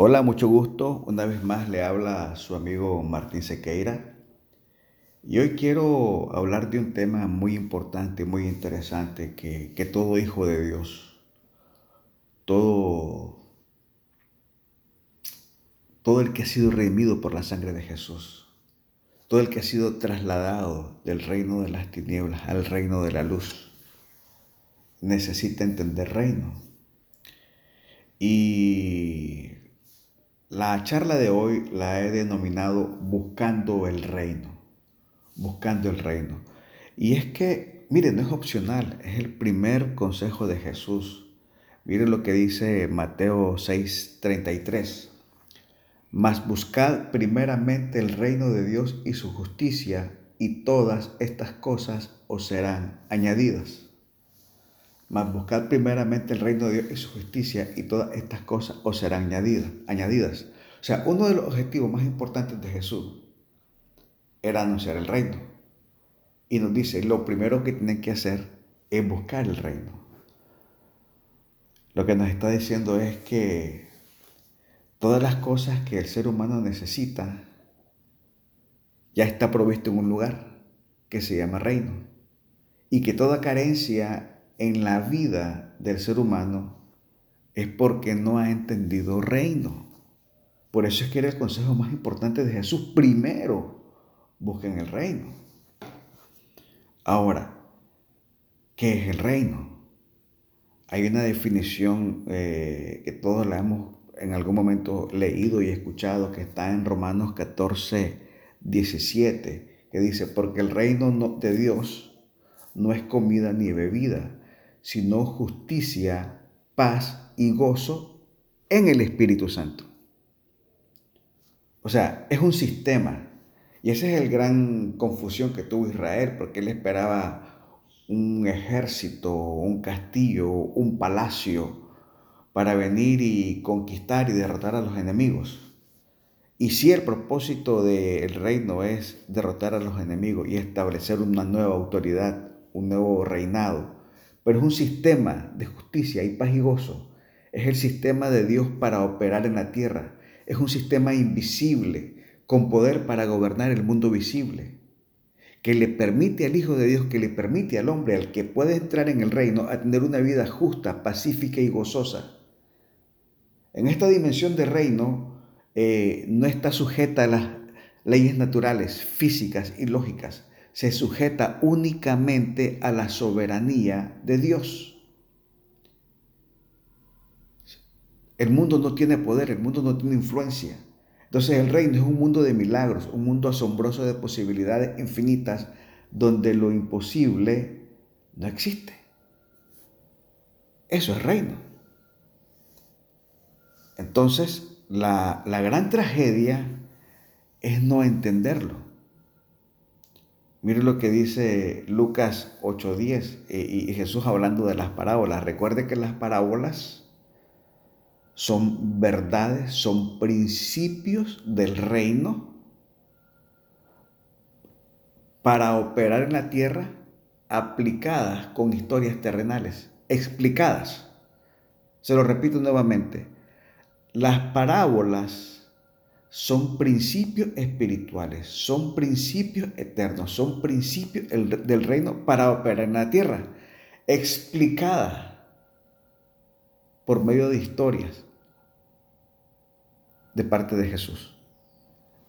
Hola, mucho gusto. Una vez más le habla su amigo Martín Sequeira. Y hoy quiero hablar de un tema muy importante, muy interesante, que, que todo hijo de Dios, todo, todo el que ha sido redimido por la sangre de Jesús, todo el que ha sido trasladado del reino de las tinieblas al reino de la luz, necesita entender reino. Y la charla de hoy la he denominado Buscando el Reino. Buscando el Reino. Y es que, miren, no es opcional, es el primer consejo de Jesús. Miren lo que dice Mateo 6:33. Mas buscad primeramente el reino de Dios y su justicia, y todas estas cosas os serán añadidas. Mas buscad primeramente el reino de Dios y su justicia y todas estas cosas os serán añadidas. añadidas. O sea, uno de los objetivos más importantes de Jesús era anunciar el reino. Y nos dice, lo primero que tienen que hacer es buscar el reino. Lo que nos está diciendo es que todas las cosas que el ser humano necesita ya está provisto en un lugar que se llama reino. Y que toda carencia en la vida del ser humano es porque no ha entendido reino. Por eso es que era el consejo más importante de Jesús. Primero, busquen el reino. Ahora, ¿qué es el reino? Hay una definición eh, que todos la hemos en algún momento leído y escuchado que está en Romanos 14, 17, que dice, porque el reino de Dios no es comida ni bebida, sino justicia, paz y gozo en el Espíritu Santo. O sea, es un sistema. Y esa es la gran confusión que tuvo Israel, porque él esperaba un ejército, un castillo, un palacio para venir y conquistar y derrotar a los enemigos. Y si el propósito del reino es derrotar a los enemigos y establecer una nueva autoridad, un nuevo reinado, pero es un sistema de justicia y paz y gozo. Es el sistema de Dios para operar en la tierra. Es un sistema invisible, con poder para gobernar el mundo visible, que le permite al Hijo de Dios, que le permite al hombre, al que puede entrar en el reino, a tener una vida justa, pacífica y gozosa. En esta dimensión de reino eh, no está sujeta a las leyes naturales, físicas y lógicas, se sujeta únicamente a la soberanía de Dios. El mundo no tiene poder, el mundo no tiene influencia. Entonces el reino es un mundo de milagros, un mundo asombroso de posibilidades infinitas donde lo imposible no existe. Eso es reino. Entonces la, la gran tragedia es no entenderlo. Mire lo que dice Lucas 8:10 eh, y Jesús hablando de las parábolas. Recuerde que las parábolas son verdades, son principios del reino para operar en la tierra aplicadas con historias terrenales, explicadas. Se lo repito nuevamente. Las parábolas son principios espirituales, son principios eternos, son principios del reino para operar en la tierra, explicada por medio de historias de parte de Jesús.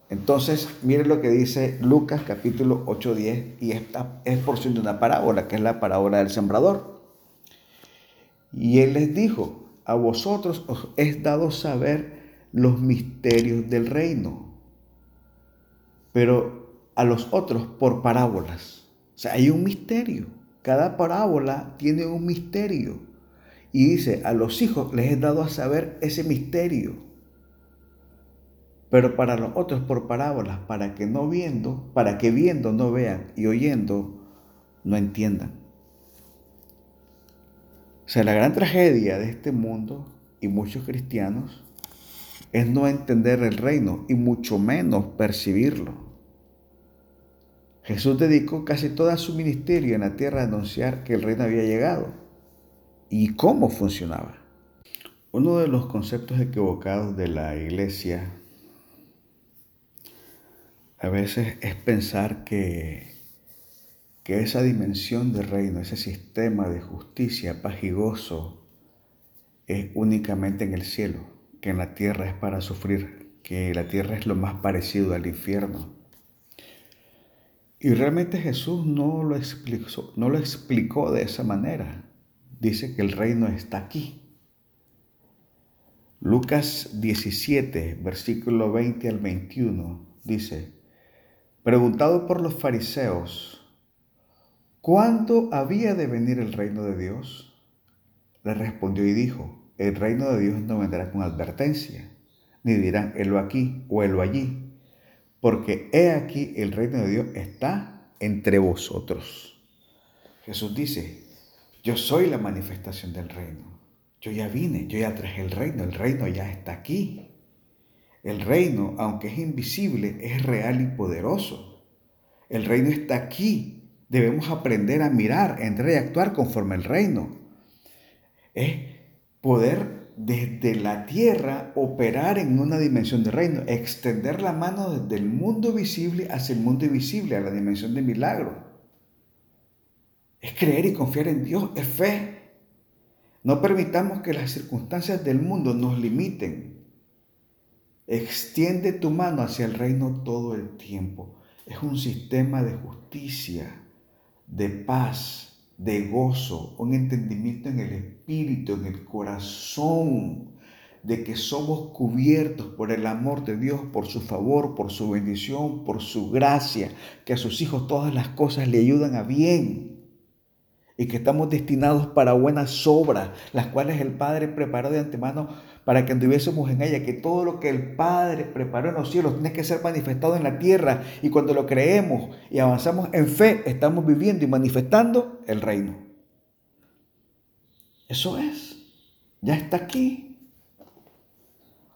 Entonces, miren lo que dice Lucas capítulo 8-10 y esta es porción de una parábola, que es la parábola del sembrador. Y él les dijo, a vosotros os es dado saber los misterios del reino, pero a los otros por parábolas. O sea, hay un misterio. Cada parábola tiene un misterio. Y dice, a los hijos les he dado a saber ese misterio. Pero para los otros por parábolas, para que no viendo, para que viendo no vean y oyendo no entiendan. O sea, la gran tragedia de este mundo y muchos cristianos es no entender el reino y mucho menos percibirlo. Jesús dedicó casi todo su ministerio en la tierra a anunciar que el reino había llegado y cómo funcionaba. Uno de los conceptos equivocados de la iglesia a veces es pensar que, que esa dimensión de reino, ese sistema de justicia, paz y gozo, es únicamente en el cielo, que en la tierra es para sufrir, que la tierra es lo más parecido al infierno. Y realmente Jesús no lo explicó, no lo explicó de esa manera. Dice que el reino está aquí. Lucas 17, versículo 20 al 21, dice, preguntado por los fariseos, ¿cuándo había de venir el reino de Dios? Le respondió y dijo, el reino de Dios no vendrá con advertencia, ni dirán, helo aquí o helo allí, porque he aquí el reino de Dios está entre vosotros. Jesús dice, yo soy la manifestación del reino. Yo ya vine, yo ya traje el reino, el reino ya está aquí. El reino, aunque es invisible, es real y poderoso. El reino está aquí. Debemos aprender a mirar, entrar y actuar conforme al reino. Es poder desde la tierra operar en una dimensión de reino, extender la mano desde el mundo visible hacia el mundo invisible, a la dimensión de milagro. Es creer y confiar en Dios, es fe. No permitamos que las circunstancias del mundo nos limiten. Extiende tu mano hacia el reino todo el tiempo. Es un sistema de justicia, de paz, de gozo, un entendimiento en el espíritu, en el corazón, de que somos cubiertos por el amor de Dios, por su favor, por su bendición, por su gracia, que a sus hijos todas las cosas le ayudan a bien y que estamos destinados para buenas obras, las cuales el Padre preparó de antemano para que anduviésemos en ella, que todo lo que el Padre preparó en los cielos tiene que ser manifestado en la tierra y cuando lo creemos y avanzamos en fe, estamos viviendo y manifestando el reino. Eso es, ya está aquí.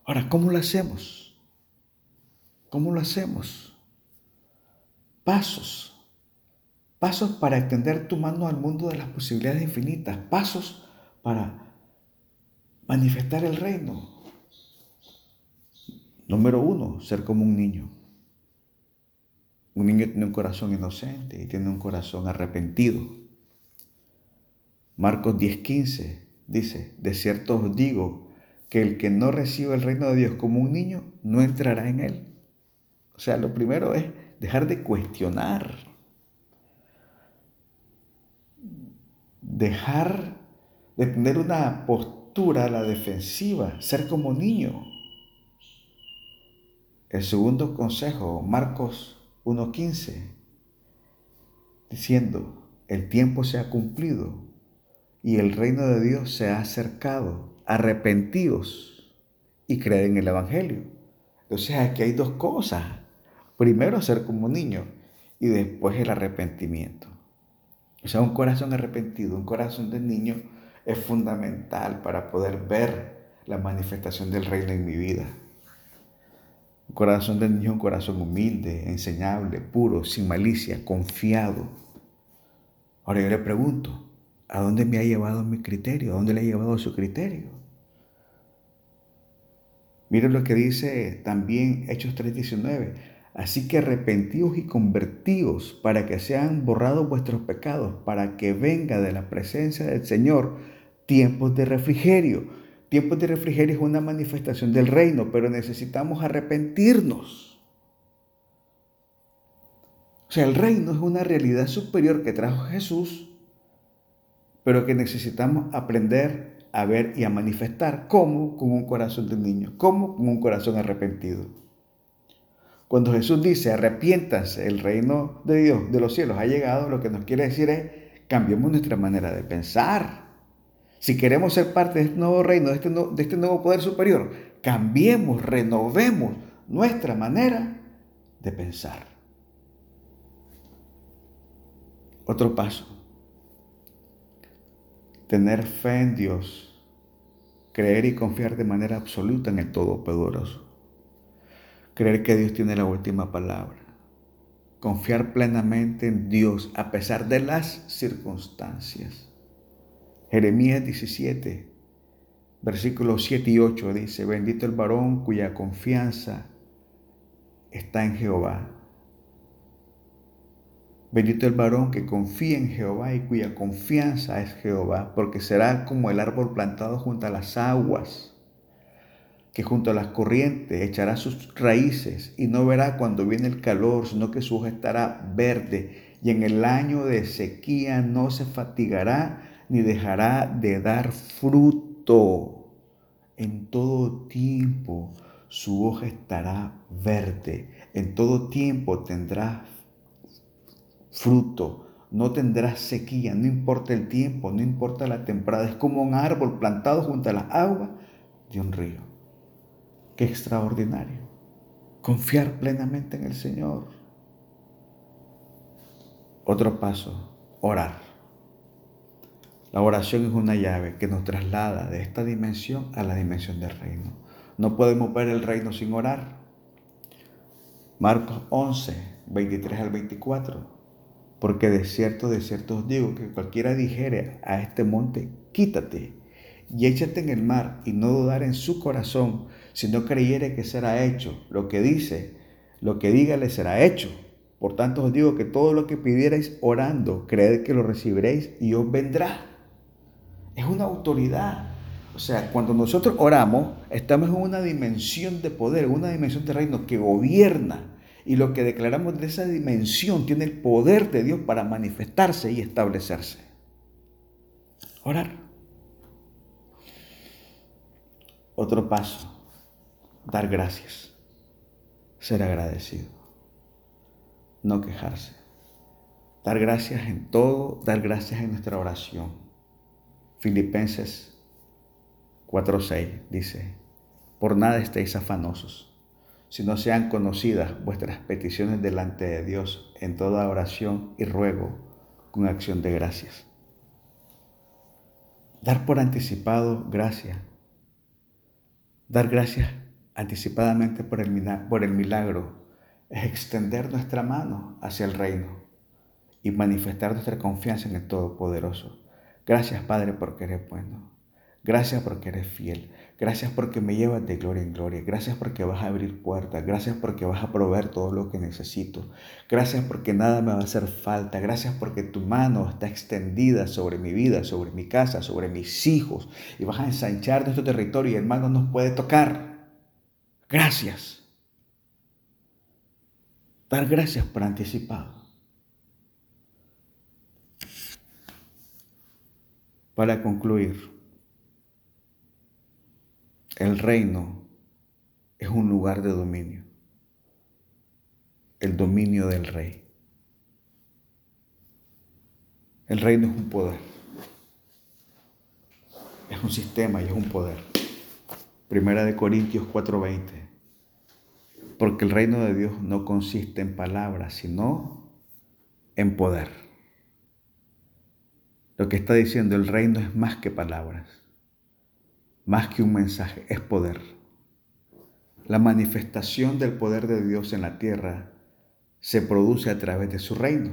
Ahora, ¿cómo lo hacemos? ¿Cómo lo hacemos? Pasos Pasos para extender tu mano al mundo de las posibilidades infinitas. Pasos para manifestar el reino. Número uno, ser como un niño. Un niño tiene un corazón inocente y tiene un corazón arrepentido. Marcos 10:15 dice, de cierto os digo que el que no recibe el reino de Dios como un niño no entrará en él. O sea, lo primero es dejar de cuestionar dejar de tener una postura a la defensiva, ser como niño. El segundo consejo, Marcos 1.15, diciendo, el tiempo se ha cumplido y el reino de Dios se ha acercado, arrepentidos y creer en el Evangelio. Entonces aquí hay dos cosas. Primero ser como niño y después el arrepentimiento. O sea, un corazón arrepentido, un corazón de niño es fundamental para poder ver la manifestación del reino en mi vida. Un corazón de niño un corazón humilde, enseñable, puro, sin malicia, confiado. Ahora yo le pregunto, ¿a dónde me ha llevado mi criterio? ¿A dónde le ha llevado su criterio? Miren lo que dice también Hechos 3:19. Así que arrepentíos y convertíos para que sean borrados vuestros pecados, para que venga de la presencia del Señor tiempos de refrigerio. Tiempos de refrigerio es una manifestación del reino, pero necesitamos arrepentirnos. O sea, el reino es una realidad superior que trajo Jesús, pero que necesitamos aprender a ver y a manifestar. ¿Cómo? Con un corazón de niño. ¿Cómo? Con un corazón arrepentido. Cuando Jesús dice, arrepiéntanse, el reino de Dios, de los cielos ha llegado, lo que nos quiere decir es, cambiemos nuestra manera de pensar. Si queremos ser parte de este nuevo reino, de este, de este nuevo poder superior, cambiemos, renovemos nuestra manera de pensar. Otro paso. Tener fe en Dios. Creer y confiar de manera absoluta en el Todopoderoso. Creer que Dios tiene la última palabra. Confiar plenamente en Dios a pesar de las circunstancias. Jeremías 17 versículos 7 y 8 dice, bendito el varón cuya confianza está en Jehová. Bendito el varón que confía en Jehová y cuya confianza es Jehová, porque será como el árbol plantado junto a las aguas, que junto a las corrientes echará sus raíces y no verá cuando viene el calor, sino que su hoja estará verde y en el año de sequía no se fatigará ni dejará de dar fruto. En todo tiempo su hoja estará verde, en todo tiempo tendrá fruto, no tendrás sequía, no importa el tiempo, no importa la temporada, es como un árbol plantado junto a las aguas de un río. Qué extraordinario. Confiar plenamente en el Señor. Otro paso, orar. La oración es una llave que nos traslada de esta dimensión a la dimensión del reino. No podemos ver el reino sin orar. Marcos 11, 23 al 24. Porque de cierto, de cierto os digo que cualquiera dijere a este monte, quítate y échate en el mar y no dudar en su corazón, si no creyere que será hecho lo que dice, lo que diga le será hecho. Por tanto os digo que todo lo que pidierais orando, creed que lo recibiréis y os vendrá. Es una autoridad. O sea, cuando nosotros oramos, estamos en una dimensión de poder, una dimensión de reino que gobierna y lo que declaramos de esa dimensión tiene el poder de Dios para manifestarse y establecerse. Orar. Otro paso, dar gracias, ser agradecido, no quejarse, dar gracias en todo, dar gracias en nuestra oración. Filipenses 4:6 dice, por nada estéis afanosos si no sean conocidas vuestras peticiones delante de Dios en toda oración y ruego con acción de gracias. Dar por anticipado gracias. Dar gracias anticipadamente por el, por el milagro es extender nuestra mano hacia el reino y manifestar nuestra confianza en el Todopoderoso. Gracias Padre porque eres bueno. Gracias porque eres fiel. Gracias porque me llevas de gloria en gloria. Gracias porque vas a abrir puertas. Gracias porque vas a proveer todo lo que necesito. Gracias porque nada me va a hacer falta. Gracias porque tu mano está extendida sobre mi vida, sobre mi casa, sobre mis hijos. Y vas a ensanchar nuestro territorio y el mal no nos puede tocar. Gracias. Dar gracias por anticipado. Para concluir, el reino es un lugar de dominio, el dominio del rey. El reino es un poder, es un sistema y es un poder. Primera de Corintios 4:20. Porque el reino de Dios no consiste en palabras, sino en poder. Lo que está diciendo el reino es más que palabras más que un mensaje, es poder. La manifestación del poder de Dios en la tierra se produce a través de su reino.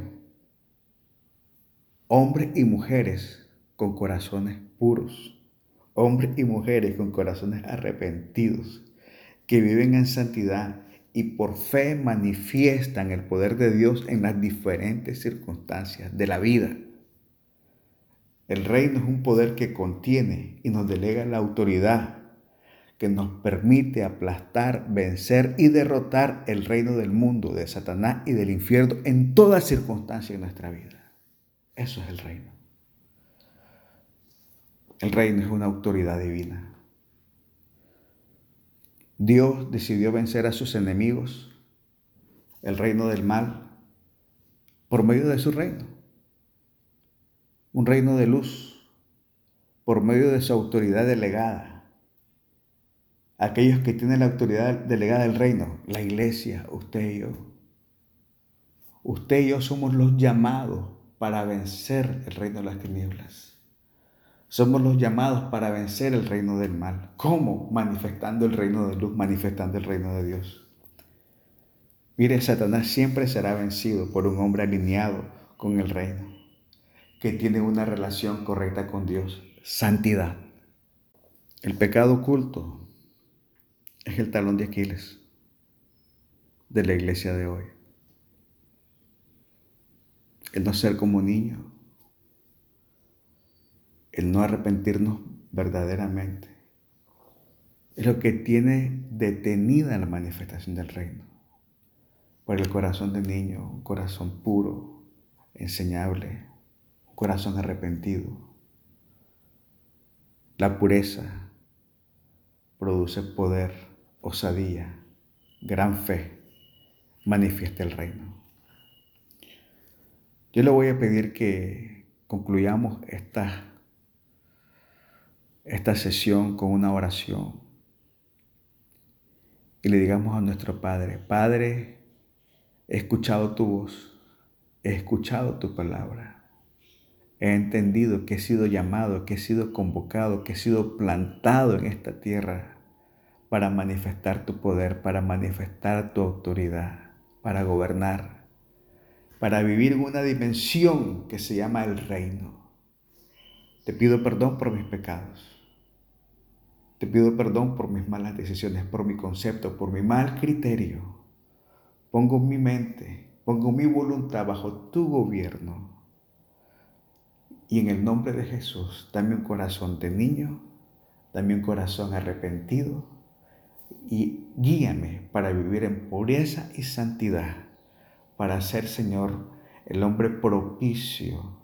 Hombres y mujeres con corazones puros, hombres y mujeres con corazones arrepentidos, que viven en santidad y por fe manifiestan el poder de Dios en las diferentes circunstancias de la vida. El reino es un poder que contiene y nos delega la autoridad que nos permite aplastar, vencer y derrotar el reino del mundo, de Satanás y del infierno en toda circunstancia de nuestra vida. Eso es el reino. El reino es una autoridad divina. Dios decidió vencer a sus enemigos, el reino del mal, por medio de su reino un reino de luz por medio de su autoridad delegada. Aquellos que tienen la autoridad delegada del reino, la iglesia, usted y yo. Usted y yo somos los llamados para vencer el reino de las tinieblas. Somos los llamados para vencer el reino del mal. ¿Cómo? Manifestando el reino de luz, manifestando el reino de Dios. Mire, Satanás siempre será vencido por un hombre alineado con el reino que tiene una relación correcta con Dios. Santidad. El pecado oculto es el talón de Aquiles de la iglesia de hoy. El no ser como niño, el no arrepentirnos verdaderamente, es lo que tiene detenida la manifestación del reino. Por el corazón de niño, un corazón puro, enseñable, corazón arrepentido. La pureza produce poder, osadía, gran fe, manifiesta el reino. Yo le voy a pedir que concluyamos esta, esta sesión con una oración y le digamos a nuestro Padre, Padre, he escuchado tu voz, he escuchado tu palabra, he entendido que he sido llamado, que he sido convocado, que he sido plantado en esta tierra para manifestar tu poder, para manifestar tu autoridad, para gobernar, para vivir en una dimensión que se llama el reino. Te pido perdón por mis pecados. Te pido perdón por mis malas decisiones, por mi concepto, por mi mal criterio. Pongo mi mente, pongo mi voluntad bajo tu gobierno. Y en el nombre de Jesús, dame un corazón de niño, dame un corazón arrepentido y guíame para vivir en pureza y santidad, para ser, Señor, el hombre propicio,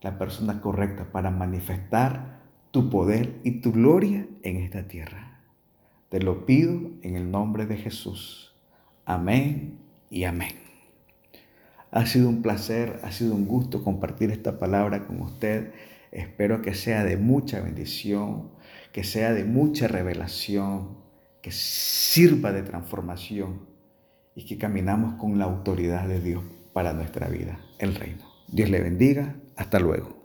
la persona correcta para manifestar tu poder y tu gloria en esta tierra. Te lo pido en el nombre de Jesús. Amén y amén. Ha sido un placer, ha sido un gusto compartir esta palabra con usted. Espero que sea de mucha bendición, que sea de mucha revelación, que sirva de transformación y que caminamos con la autoridad de Dios para nuestra vida, el reino. Dios le bendiga. Hasta luego.